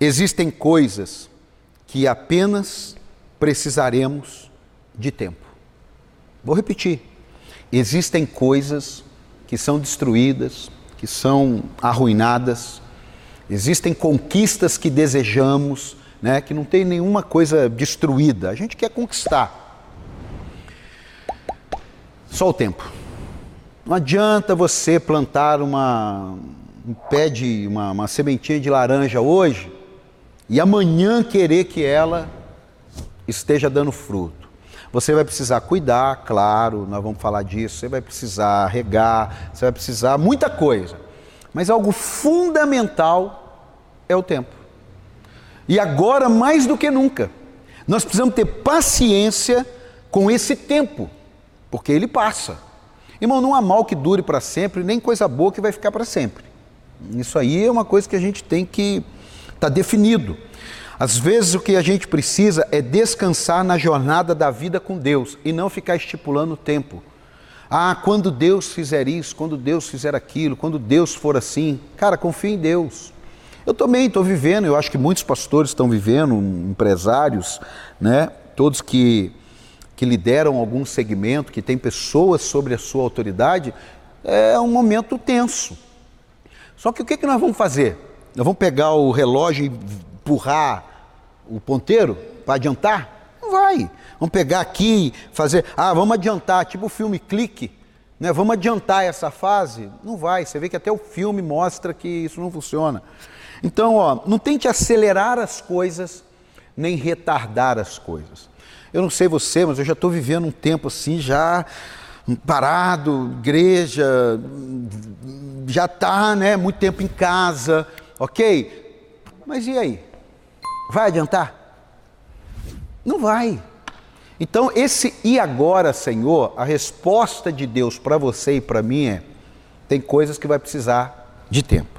Existem coisas que apenas precisaremos de tempo. Vou repetir. Existem coisas que são destruídas, que são arruinadas, existem conquistas que desejamos, né, que não tem nenhuma coisa destruída. A gente quer conquistar. Só o tempo. Não adianta você plantar uma, um pé de uma, uma sementinha de laranja hoje e amanhã querer que ela esteja dando fruto. Você vai precisar cuidar, claro, nós vamos falar disso. Você vai precisar regar, você vai precisar muita coisa. Mas algo fundamental é o tempo. E agora, mais do que nunca, nós precisamos ter paciência com esse tempo, porque ele passa. Irmão, não há mal que dure para sempre, nem coisa boa que vai ficar para sempre. Isso aí é uma coisa que a gente tem que Está definido. Às vezes o que a gente precisa é descansar na jornada da vida com Deus e não ficar estipulando o tempo. Ah, quando Deus fizer isso, quando Deus fizer aquilo, quando Deus for assim. Cara, confia em Deus. Eu também estou vivendo, eu acho que muitos pastores estão vivendo, empresários, né? todos que, que lideram algum segmento, que tem pessoas sobre a sua autoridade, é um momento tenso. Só que o que, que nós vamos fazer? Nós vamos pegar o relógio e empurrar o ponteiro para adiantar? Não vai. Vamos pegar aqui fazer, ah, vamos adiantar, tipo o filme Clique, né? Vamos adiantar essa fase? Não vai. Você vê que até o filme mostra que isso não funciona. Então, ó, não tente acelerar as coisas nem retardar as coisas. Eu não sei você, mas eu já estou vivendo um tempo assim já parado, igreja, já está, né, muito tempo em casa ok? Mas e aí? Vai adiantar? Não vai. Então, esse e agora, Senhor, a resposta de Deus para você e para mim é: tem coisas que vai precisar de tempo.